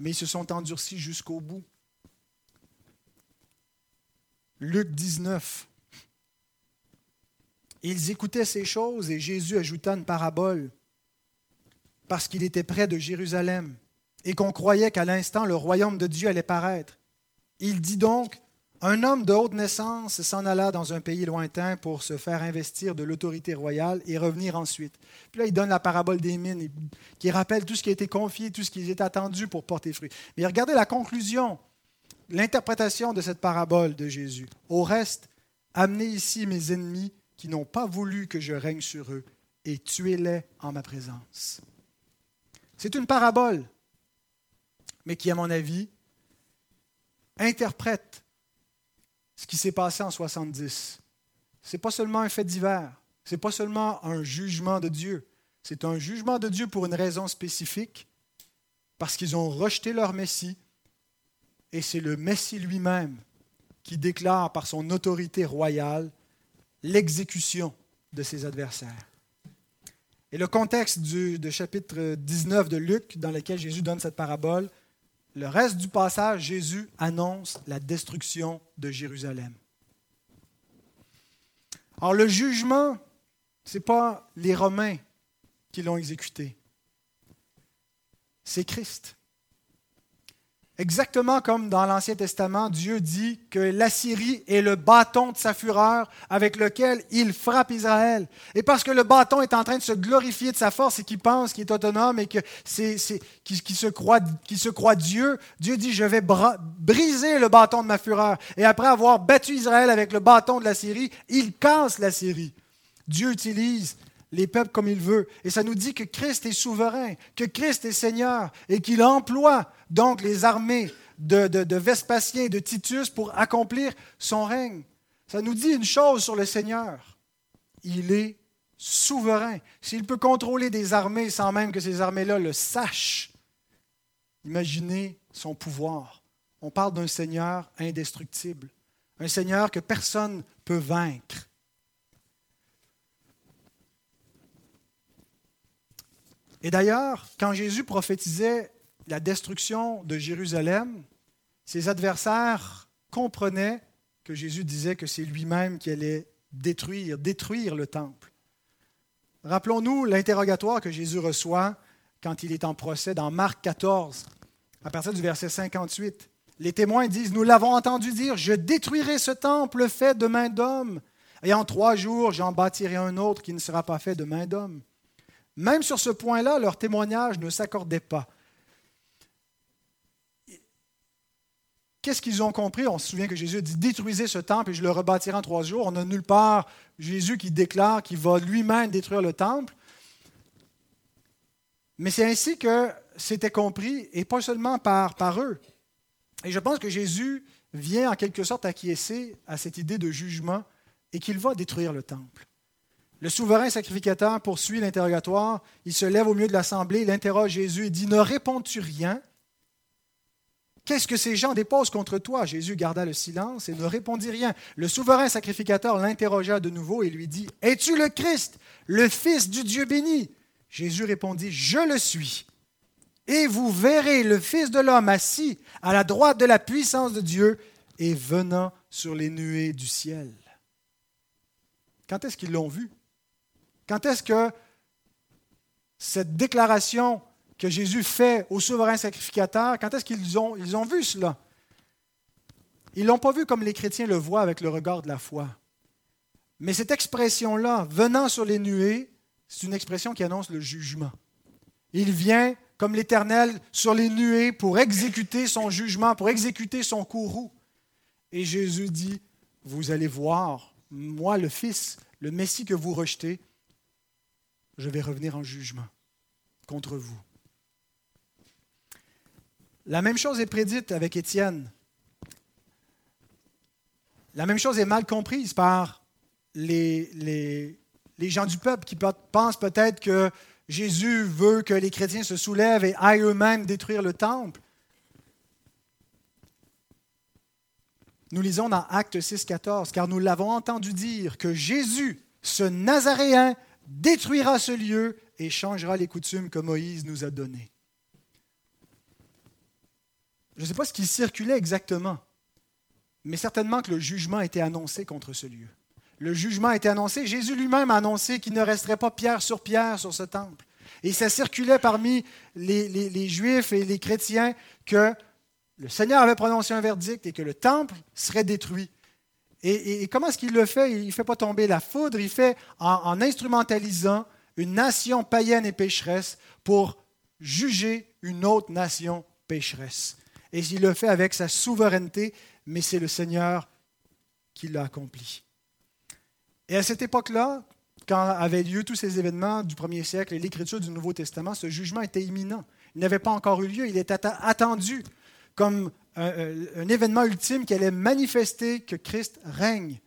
Speaker 1: Mais ils se sont endurcis jusqu'au bout. Luc 19. Ils écoutaient ces choses et Jésus ajouta une parabole parce qu'il était près de Jérusalem et qu'on croyait qu'à l'instant le royaume de Dieu allait paraître. Il dit donc, un homme de haute naissance s'en alla dans un pays lointain pour se faire investir de l'autorité royale et revenir ensuite. Puis là, il donne la parabole des mines, qui rappelle tout ce qui a été confié, tout ce qui est attendu pour porter fruit. Mais regardez la conclusion, l'interprétation de cette parabole de Jésus. Au reste, amenez ici mes ennemis qui n'ont pas voulu que je règne sur eux et tuez-les en ma présence. C'est une parabole, mais qui, à mon avis, interprète ce qui s'est passé en 70. Ce n'est pas seulement un fait divers, ce n'est pas seulement un jugement de Dieu, c'est un jugement de Dieu pour une raison spécifique, parce qu'ils ont rejeté leur Messie, et c'est le Messie lui-même qui déclare par son autorité royale l'exécution de ses adversaires. Et le contexte du chapitre 19 de Luc, dans lequel Jésus donne cette parabole, le reste du passage, Jésus annonce la destruction de Jérusalem. Alors le jugement, ce n'est pas les Romains qui l'ont exécuté, c'est Christ. Exactement comme dans l'Ancien Testament, Dieu dit que l'Assyrie est le bâton de sa fureur avec lequel il frappe Israël. Et parce que le bâton est en train de se glorifier de sa force et qu'il pense qu'il est autonome et que c'est, qui, se croit, se croit Dieu, Dieu dit, je vais briser le bâton de ma fureur. Et après avoir battu Israël avec le bâton de l'Assyrie, il casse l'Assyrie. Dieu utilise les peuples comme il veut. Et ça nous dit que Christ est souverain, que Christ est Seigneur et qu'il emploie donc les armées de, de, Vespasien et de Titus pour accomplir son règne. Ça nous dit une chose sur le Seigneur. Il est souverain. S'il peut contrôler des armées sans même que ces armées-là le sachent, imaginez son pouvoir. On parle d'un Seigneur indestructible, un Seigneur que personne ne peut vaincre. Et d'ailleurs, quand Jésus prophétisait la destruction de Jérusalem, ses adversaires comprenaient que Jésus disait que c'est lui-même qui allait détruire, détruire le temple. Rappelons-nous l'interrogatoire que Jésus reçoit quand il est en procès dans Marc 14, à partir du verset 58. Les témoins disent, nous l'avons entendu dire, je détruirai ce temple fait de main d'homme, et en trois jours j'en bâtirai un autre qui ne sera pas fait de main d'homme. Même sur ce point-là, leur témoignage ne s'accordait pas. Qu'est-ce qu'ils ont compris? On se souvient que Jésus dit détruisez ce temple et je le rebâtirai en trois jours. On n'a nulle part Jésus qui déclare qu'il va lui-même détruire le temple. Mais c'est ainsi que c'était compris, et pas seulement par, par eux. Et je pense que Jésus vient en quelque sorte acquiescer à cette idée de jugement et qu'il va détruire le temple. Le souverain sacrificateur poursuit l'interrogatoire. Il se lève au milieu de l'assemblée, il interroge Jésus et dit Ne réponds-tu rien? Qu'est-ce que ces gens déposent contre toi Jésus garda le silence et ne répondit rien. Le souverain sacrificateur l'interrogea de nouveau et lui dit Es-tu le Christ, le Fils du Dieu béni Jésus répondit Je le suis. Et vous verrez le Fils de l'homme assis à la droite de la puissance de Dieu et venant sur les nuées du ciel. Quand est-ce qu'ils l'ont vu? Quand est-ce que cette déclaration que Jésus fait au souverain sacrificateur, quand est-ce qu'ils ont, ils ont vu cela? Ils ne l'ont pas vu comme les chrétiens le voient avec le regard de la foi. Mais cette expression-là, venant sur les nuées, c'est une expression qui annonce le jugement. Il vient comme l'Éternel sur les nuées pour exécuter son jugement, pour exécuter son courroux. Et Jésus dit, vous allez voir, moi le Fils, le Messie que vous rejetez, je vais revenir en jugement contre vous. La même chose est prédite avec Étienne. La même chose est mal comprise par les, gens du peuple qui pensent peut-être que Jésus veut que les chrétiens se soulèvent et aillent eux-mêmes détruire le temple. Nous lisons dans Acte 6, 14, car nous l'avons entendu dire que Jésus, ce Nazaréen, détruira ce lieu et changera les coutumes que Moïse nous a données. Je ne sais pas ce qui circulait exactement, mais certainement que le jugement été annoncé contre ce lieu. Le jugement été annoncé. Jésus lui-même a annoncé qu'il ne resterait pas pierre sur pierre sur ce temple. Et ça circulait parmi les, Juifs et les chrétiens que le Seigneur avait prononcé un verdict et que le temple serait détruit. Et, comment est-ce qu'il le fait? Il ne fait pas tomber la foudre, il fait en, instrumentalisant une nation païenne et pécheresse pour juger une autre nation pécheresse. Et il le fait avec sa souveraineté, mais c'est le Seigneur qui l'a accompli. Et à cette époque-là, quand avaient lieu tous ces événements du premier siècle et l'écriture du Nouveau Testament, ce jugement était imminent. Il n'avait pas encore eu lieu, il était attendu comme un, événement ultime qui allait manifester que Christ règne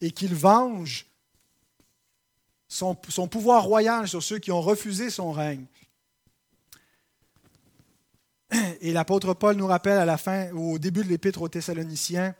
Speaker 1: et qu'il venge son, son, pouvoir royal sur ceux qui ont refusé son règne. Et l'apôtre Paul nous rappelle à la fin, au début de l'épître aux Thessaloniciens,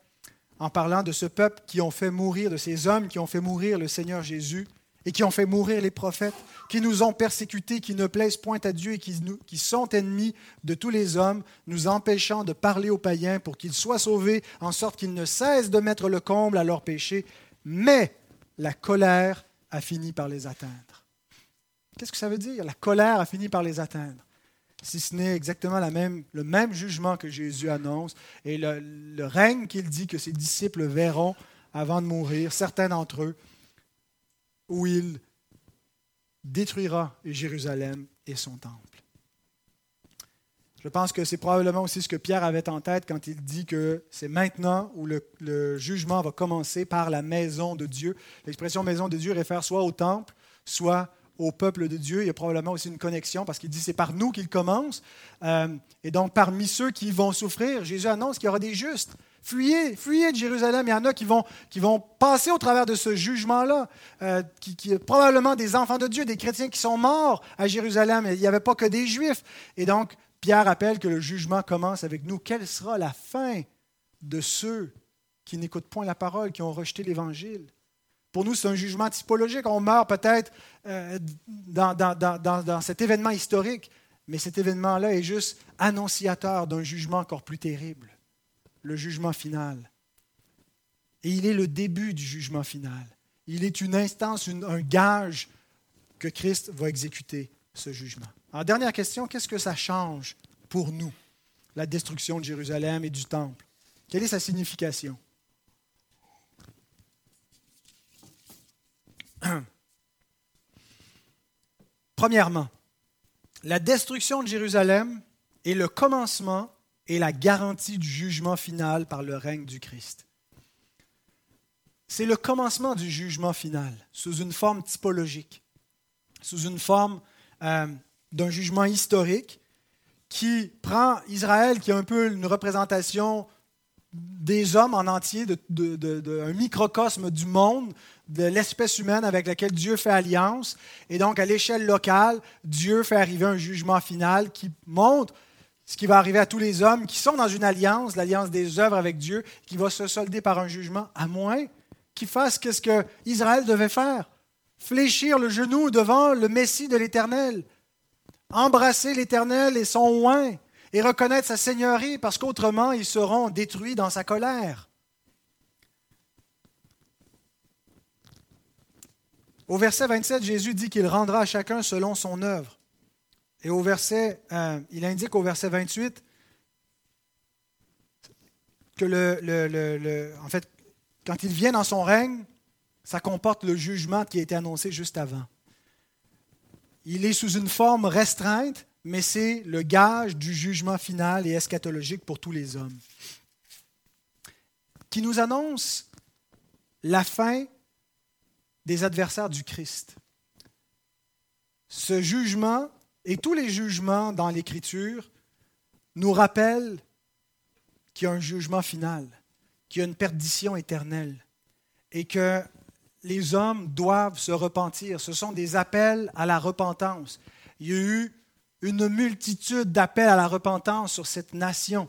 Speaker 1: en parlant de ce peuple qui ont fait mourir, de ces hommes qui ont fait mourir le Seigneur Jésus et qui ont fait mourir les prophètes, qui nous ont persécutés, qui ne plaisent point à Dieu et qui, sont ennemis de tous les hommes, nous empêchant de parler aux païens pour qu'ils soient sauvés, en sorte qu'ils ne cessent de mettre le comble à leurs péchés. Mais la colère a fini par les atteindre. Qu'est-ce que ça veut dire? La colère a fini par les atteindre si ce n'est exactement le même jugement que Jésus annonce et le, règne qu'il dit que ses disciples verront avant de mourir, certains d'entre eux, où il détruira Jérusalem et son temple. Je pense que c'est probablement aussi ce que Pierre avait en tête quand il dit que c'est maintenant où le, jugement va commencer par la maison de Dieu. L'expression maison de Dieu réfère soit au temple, soit au peuple de Dieu. Il y a probablement aussi une connexion parce qu'il dit c'est par nous qu'il commence. Euh, et donc, parmi ceux qui vont souffrir, Jésus annonce qu'il y aura des justes. Fuyez, fuyez de Jérusalem. Il y en a qui vont, qui vont passer au travers de ce jugement-là, euh, qui, probablement des enfants de Dieu, des chrétiens qui sont morts à Jérusalem. Il n'y avait pas que des juifs. Et donc, Pierre rappelle que le jugement commence avec nous. Quelle sera la fin de ceux qui n'écoutent point la parole, qui ont rejeté l'Évangile? Pour nous, c'est un jugement typologique. On meurt peut-être euh, dans, cet événement historique, mais cet événement-là est juste annonciateur d'un jugement encore plus terrible, le jugement final. Et il est le début du jugement final. Il est une instance, un gage que Christ va exécuter ce jugement. En dernière question, qu'est-ce que ça change pour nous, la destruction de Jérusalem et du temple? Quelle est sa signification? (clears throat) Premièrement, la destruction de Jérusalem est le commencement et la garantie du jugement final par le règne du Christ. C'est le commencement du jugement final sous une forme typologique, sous une forme euh, d'un jugement historique qui prend Israël, qui est un peu une représentation des hommes en entier, d'un microcosme du monde, de l'espèce humaine avec laquelle Dieu fait alliance. Et donc, à l'échelle locale, Dieu fait arriver un jugement final qui montre ce qui va arriver à tous les hommes qui sont dans une alliance, l'alliance des œuvres avec Dieu, qui va se solder par un jugement, à moins qu'ils fassent ce que Israël devait faire fléchir le genou devant le Messie de l'Éternel, embrasser l'Éternel et son oin, et reconnaître sa seigneurie, parce qu'autrement ils seront détruits dans sa colère. Au verset 27, Jésus dit qu'il rendra à chacun selon son œuvre. Et au verset, euh, il indique au verset 28 que le, le, en fait, quand il vient dans son règne, ça comporte le jugement qui a été annoncé juste avant. Il est sous une forme restreinte, mais c'est le gage du jugement final et eschatologique pour tous les hommes, qui nous annonce la fin des adversaires du Christ. Ce jugement et tous les jugements dans l'Écriture nous rappellent qu'il y a un jugement final, qu'il y a une perdition éternelle et que les hommes doivent se repentir. Ce sont des appels à la repentance. Il y a eu une multitude d'appels à la repentance sur cette nation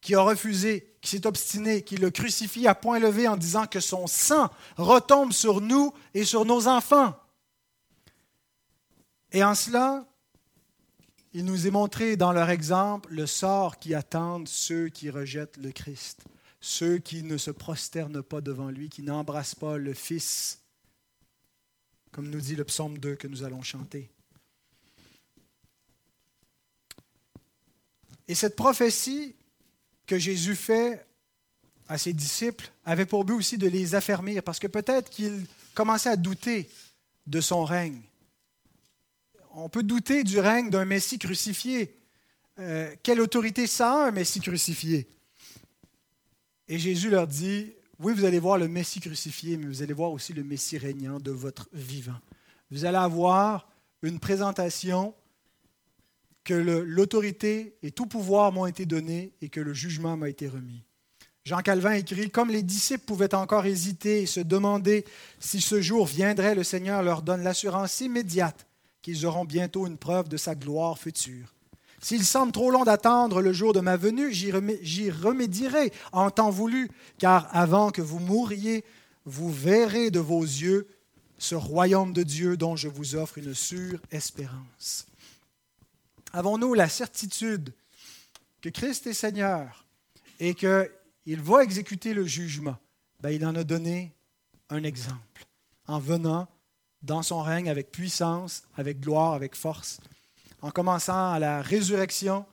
Speaker 1: qui a refusé, qui s'est obstiné, qui le crucifie à point levé en disant que son sang retombe sur nous et sur nos enfants. Et en cela, il nous est montré dans leur exemple le sort qui attendent ceux qui rejettent le Christ, ceux qui ne se prosternent pas devant lui, qui n'embrassent pas le Fils, comme nous dit le psaume 2 que nous allons chanter. Et cette prophétie que Jésus fait à ses disciples avait pour but aussi de les affermir, parce que peut-être qu'ils commençaient à douter de son règne. On peut douter du règne d'un Messie crucifié. Euh, quelle autorité ça a, un Messie crucifié? Et Jésus leur dit, oui, vous allez voir le Messie crucifié, mais vous allez voir aussi le Messie régnant de votre vivant. Vous allez avoir une présentation que l'autorité et tout pouvoir m'ont été donnés et que le jugement m'a été remis. Jean Calvin écrit, Comme les disciples pouvaient encore hésiter et se demander si ce jour viendrait, le Seigneur leur donne l'assurance immédiate qu'ils auront bientôt une preuve de sa gloire future. S'il semble trop long d'attendre le jour de ma venue, j'y remédierai en temps voulu, car avant que vous mouriez, vous verrez de vos yeux ce royaume de Dieu dont je vous offre une sûre espérance. Avons-nous la certitude que Christ est Seigneur et qu'il va exécuter le jugement? Ben, il en a donné un exemple en venant dans son règne avec puissance, avec gloire, avec force en commençant à la résurrection,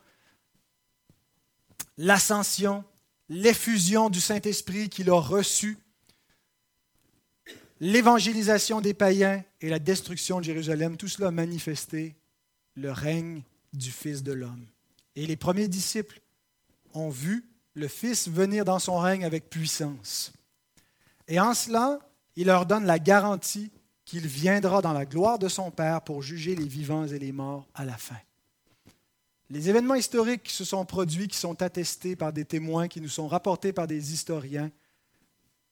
Speaker 1: l'ascension, l'effusion du Saint-Esprit qu'il a reçu, l'évangélisation des païens et la destruction de Jérusalem, tout cela a manifesté le règne du Fils de l'homme. Et les premiers disciples ont vu le Fils venir dans son règne avec puissance. Et en cela, il leur donne la garantie qu'il viendra dans la gloire de son Père pour juger les vivants et les morts à la fin. Les événements historiques qui se sont produits, qui sont attestés par des témoins, qui nous sont rapportés par des historiens,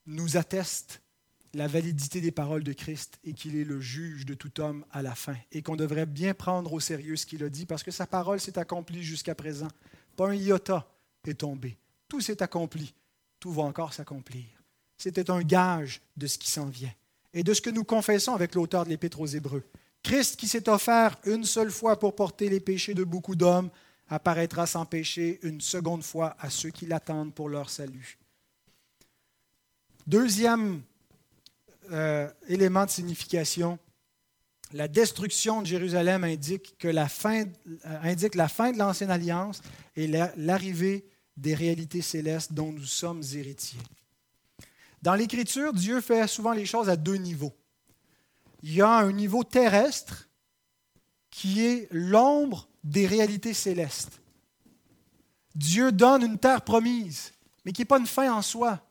Speaker 1: nous attestent la validité des paroles de Christ et qu'il est le juge de tout homme à la fin et qu'on devrait bien prendre au sérieux ce qu'il a dit parce que sa parole s'est accomplie jusqu'à présent. Pas un iota est tombé. Tout s'est accompli. Tout va encore s'accomplir. C'était un gage de ce qui s'en vient et de ce que nous confessons avec l'auteur de l'Épître aux Hébreux. Christ qui s'est offert une seule fois pour porter les péchés de beaucoup d'hommes apparaîtra sans péché une seconde fois à ceux qui l'attendent pour leur salut. Deuxième euh, élément de signification, la destruction de Jérusalem indique, euh, indique la fin de l'Ancienne Alliance et l'arrivée des réalités célestes dont nous sommes héritiers. Dans l'Écriture, Dieu fait souvent les choses à deux niveaux. Il y a un niveau terrestre qui est l'ombre des réalités célestes. Dieu donne une terre promise, mais qui n'est pas une fin en soi,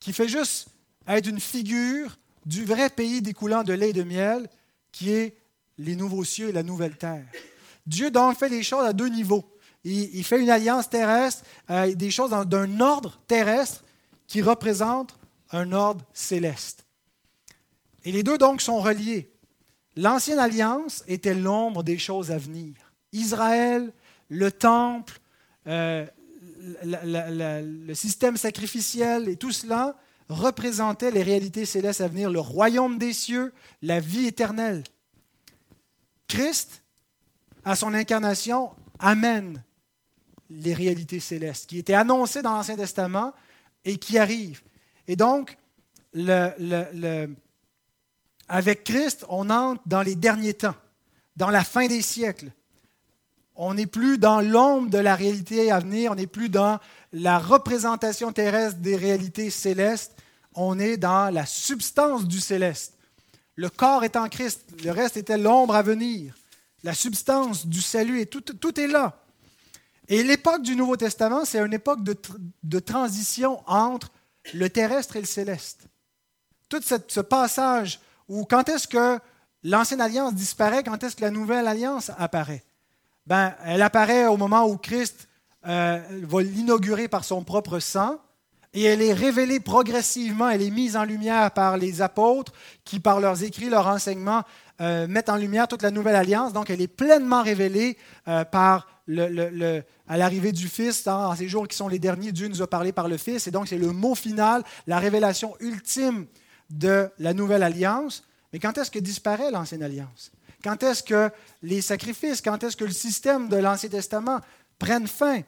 Speaker 1: qui fait juste être une figure du vrai pays découlant de lait et de miel, qui est les nouveaux cieux et la nouvelle terre. Dieu donc fait les choses à deux niveaux. Il, fait une alliance terrestre, euh, des choses d'un ordre terrestre qui représente un ordre céleste. Et les deux donc sont reliés. L'ancienne alliance était l'ombre des choses à venir. Israël, le temple, euh, le système sacrificiel et tout cela représentaient les réalités célestes à venir, le royaume des cieux, la vie éternelle. Christ, à son incarnation, amène les réalités célestes qui étaient annoncées dans l'Ancien Testament et qui arrivent. Et donc, avec Christ, on entre dans les derniers temps, dans la fin des siècles. On n'est plus dans l'ombre de la réalité à venir, on n'est plus dans la représentation terrestre des réalités célestes, on est dans la substance du céleste. Le corps est en Christ, le reste était l'ombre à venir. La substance du salut, et tout, tout est là. Et l'époque du Nouveau Testament, c'est une époque de, de transition entre le terrestre et le céleste. Tout ce passage où quand est-ce que l'ancienne alliance disparaît, quand est-ce que la nouvelle alliance apparaît? Ben, Elle apparaît au moment où Christ euh, va l'inaugurer par son propre sang, et elle est révélée progressivement, elle est mise en lumière par les apôtres qui, par leurs écrits, leurs enseignements, euh, mettent en lumière toute la nouvelle alliance. Donc, elle est pleinement révélée euh, par à l'arrivée du Fils, hein, en ces jours qui sont les derniers, Dieu nous a parlé par le Fils, et donc c'est le mot final, la révélation ultime de la nouvelle alliance. Mais quand est-ce que disparaît l'ancienne alliance? Quand est-ce que les sacrifices, quand est-ce que le système de l'Ancien Testament prennent fin?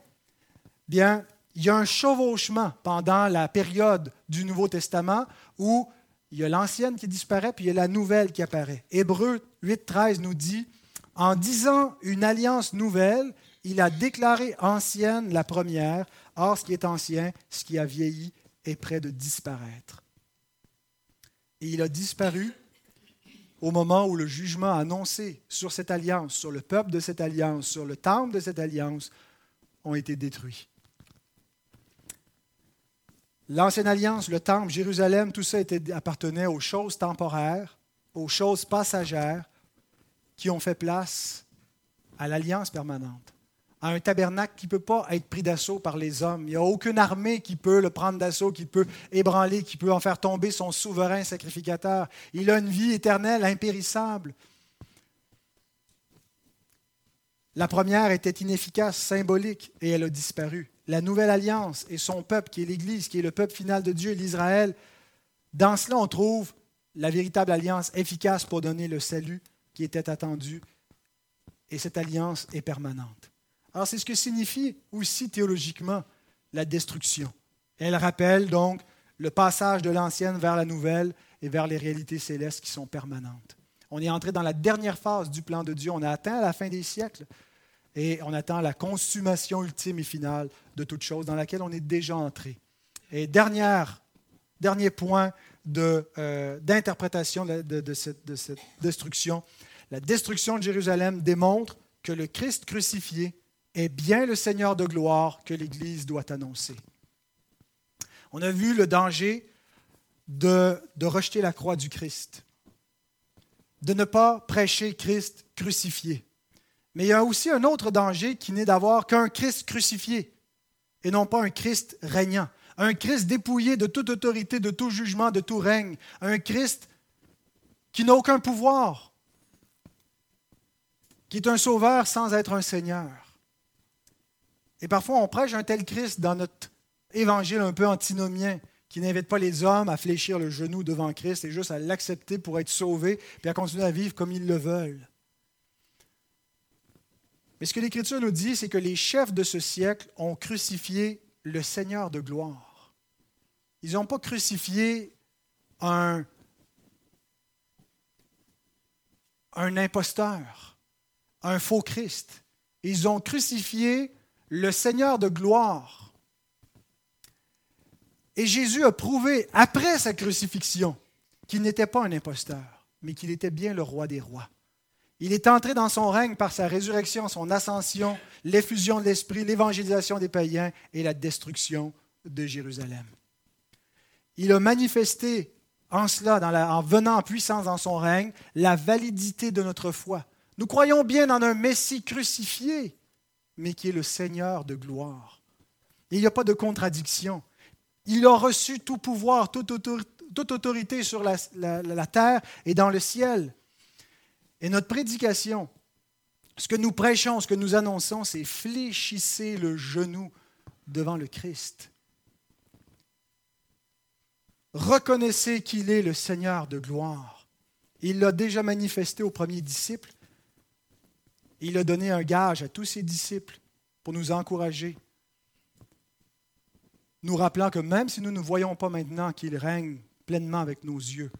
Speaker 1: Bien, il y a un chevauchement pendant la période du Nouveau Testament où il y a l'ancienne qui disparaît, puis il y a la nouvelle qui apparaît. Hébreu 8.13 nous dit, en disant une alliance nouvelle, il a déclaré ancienne la première. Or, ce qui est ancien, ce qui a vieilli, est près de disparaître. Et il a disparu au moment où le jugement annoncé sur cette alliance, sur le peuple de cette alliance, sur le temple de cette alliance, ont été détruits. L'ancienne alliance, le temple, Jérusalem, tout ça appartenait aux choses temporaires, aux choses passagères qui ont fait place à l'alliance permanente, à un tabernacle qui ne peut pas être pris d'assaut par les hommes. Il n'y a aucune armée qui peut le prendre d'assaut, qui peut ébranler, qui peut en faire tomber son souverain sacrificateur. Il a une vie éternelle, impérissable. La première était inefficace, symbolique, et elle a disparu. La nouvelle alliance et son peuple, qui est l'Église, qui est le peuple final de Dieu, l'Israël, dans cela, on trouve la véritable alliance efficace pour donner le salut qui était attendu. Et cette alliance est permanente. Alors, c'est ce que signifie aussi théologiquement la destruction. Elle rappelle donc le passage de l'ancienne vers la nouvelle et vers les réalités célestes qui sont permanentes. On est entré dans la dernière phase du plan de Dieu. On a atteint la fin des siècles et on attend la consommation ultime et finale de toute chose dans laquelle on est déjà entré. Et dernière, dernier point euh, d'interprétation de, de, cette, de cette destruction, la destruction de Jérusalem démontre que le Christ crucifié est bien le Seigneur de gloire que l'Église doit annoncer. On a vu le danger de, rejeter la croix du Christ, de ne pas prêcher Christ crucifié. Mais il y a aussi un autre danger qui n'est d'avoir qu'un Christ crucifié et non pas un Christ régnant. Un Christ dépouillé de toute autorité, de tout jugement, de tout règne. Un Christ qui n'a aucun pouvoir, qui est un sauveur sans être un Seigneur. Et parfois, on prêche un tel Christ dans notre évangile un peu antinomien, qui n'invite pas les hommes à fléchir le genou devant Christ et juste à l'accepter pour être sauvés, puis à continuer à vivre comme ils le veulent. Mais ce que l'Écriture nous dit, c'est que les chefs de ce siècle ont crucifié le Seigneur de gloire. Ils n'ont pas crucifié un, un imposteur, un faux Christ. Ils ont crucifié le Seigneur de gloire. Et Jésus a prouvé, après sa crucifixion, qu'il n'était pas un imposteur, mais qu'il était bien le roi des rois. Il est entré dans son règne par sa résurrection, son ascension, l'effusion de l'Esprit, l'évangélisation des païens et la destruction de Jérusalem. Il a manifesté en cela, en venant en puissance dans son règne, la validité de notre foi. Nous croyons bien en un Messie crucifié, mais qui est le Seigneur de gloire. il n'y a pas de contradiction. Il a reçu tout pouvoir, toute autorité, sur la terre et dans le ciel. Et notre prédication, ce que nous prêchons, ce que nous annonçons, c'est fléchissez le genou devant le Christ. Reconnaissez qu'il est le Seigneur de gloire. Il l'a déjà manifesté aux premiers disciples. Il a donné un gage à tous ses disciples pour nous encourager, nous rappelant que même si nous ne voyons pas maintenant qu'il règne pleinement avec nos yeux,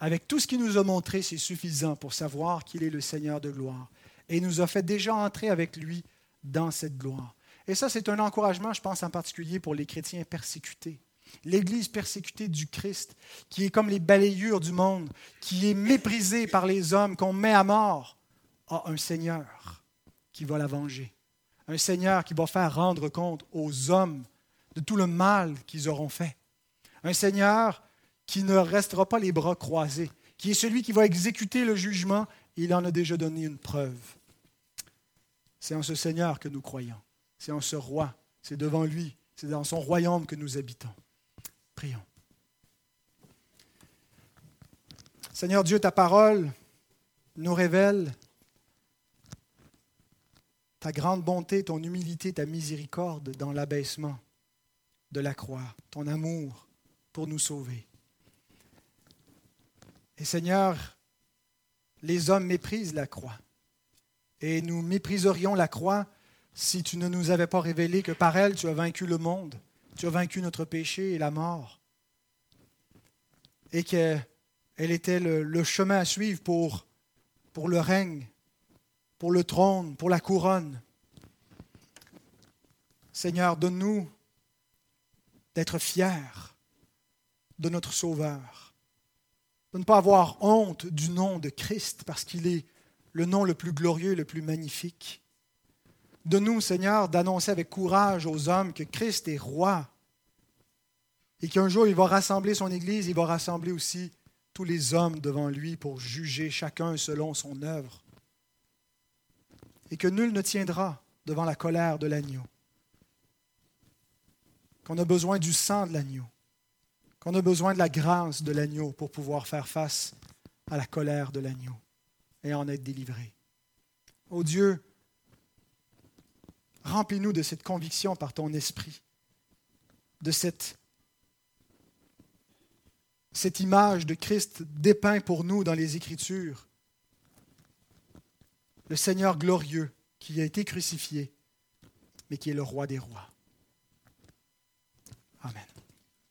Speaker 1: avec tout ce qu'il nous a montré, c'est suffisant pour savoir qu'il est le Seigneur de gloire. Et il nous a fait déjà entrer avec lui dans cette gloire. Et ça, c'est un encouragement, je pense en particulier pour les chrétiens persécutés. L'Église persécutée du Christ, qui est comme les balayures du monde, qui est méprisée par les hommes, qu'on met à mort, a un Seigneur qui va la venger. Un Seigneur qui va faire rendre compte aux hommes de tout le mal qu'ils auront fait. Un Seigneur qui ne restera pas les bras croisés, qui est celui qui va exécuter le jugement. Il en a déjà donné une preuve. C'est en ce Seigneur que nous croyons. C'est en ce roi. C'est devant lui. C'est dans son royaume que nous habitons. Prions. Seigneur Dieu, ta parole nous révèle ta grande bonté, ton humilité, ta miséricorde dans l'abaissement de la croix, ton amour pour nous sauver. Et Seigneur, les hommes méprisent la croix. Et nous mépriserions la croix si tu ne nous avais pas révélé que par elle, tu as vaincu le monde, tu as vaincu notre péché et la mort. Et qu'elle était le, chemin à suivre pour, pour le règne, pour le trône, pour la couronne. Seigneur, donne-nous d'être fiers de notre Sauveur de ne pas avoir honte du nom de Christ parce qu'il est le nom le plus glorieux, le plus magnifique. De nous, Seigneur, d'annoncer avec courage aux hommes que Christ est roi, Et qu'un jour, il va rassembler son Église, il va rassembler aussi tous les hommes devant lui pour juger chacun selon son œuvre. Et que nul ne tiendra devant la colère de l'agneau. Qu'on a besoin du sang de l'agneau. Qu'on a besoin de la grâce de l'agneau pour pouvoir faire face à la colère de l'agneau et en être délivré. Ô Dieu, remplis-nous de cette conviction par ton esprit, de cette cette image de Christ dépeint pour nous dans les Écritures. Le Seigneur glorieux qui a été crucifié, mais qui est le roi des rois. Amen.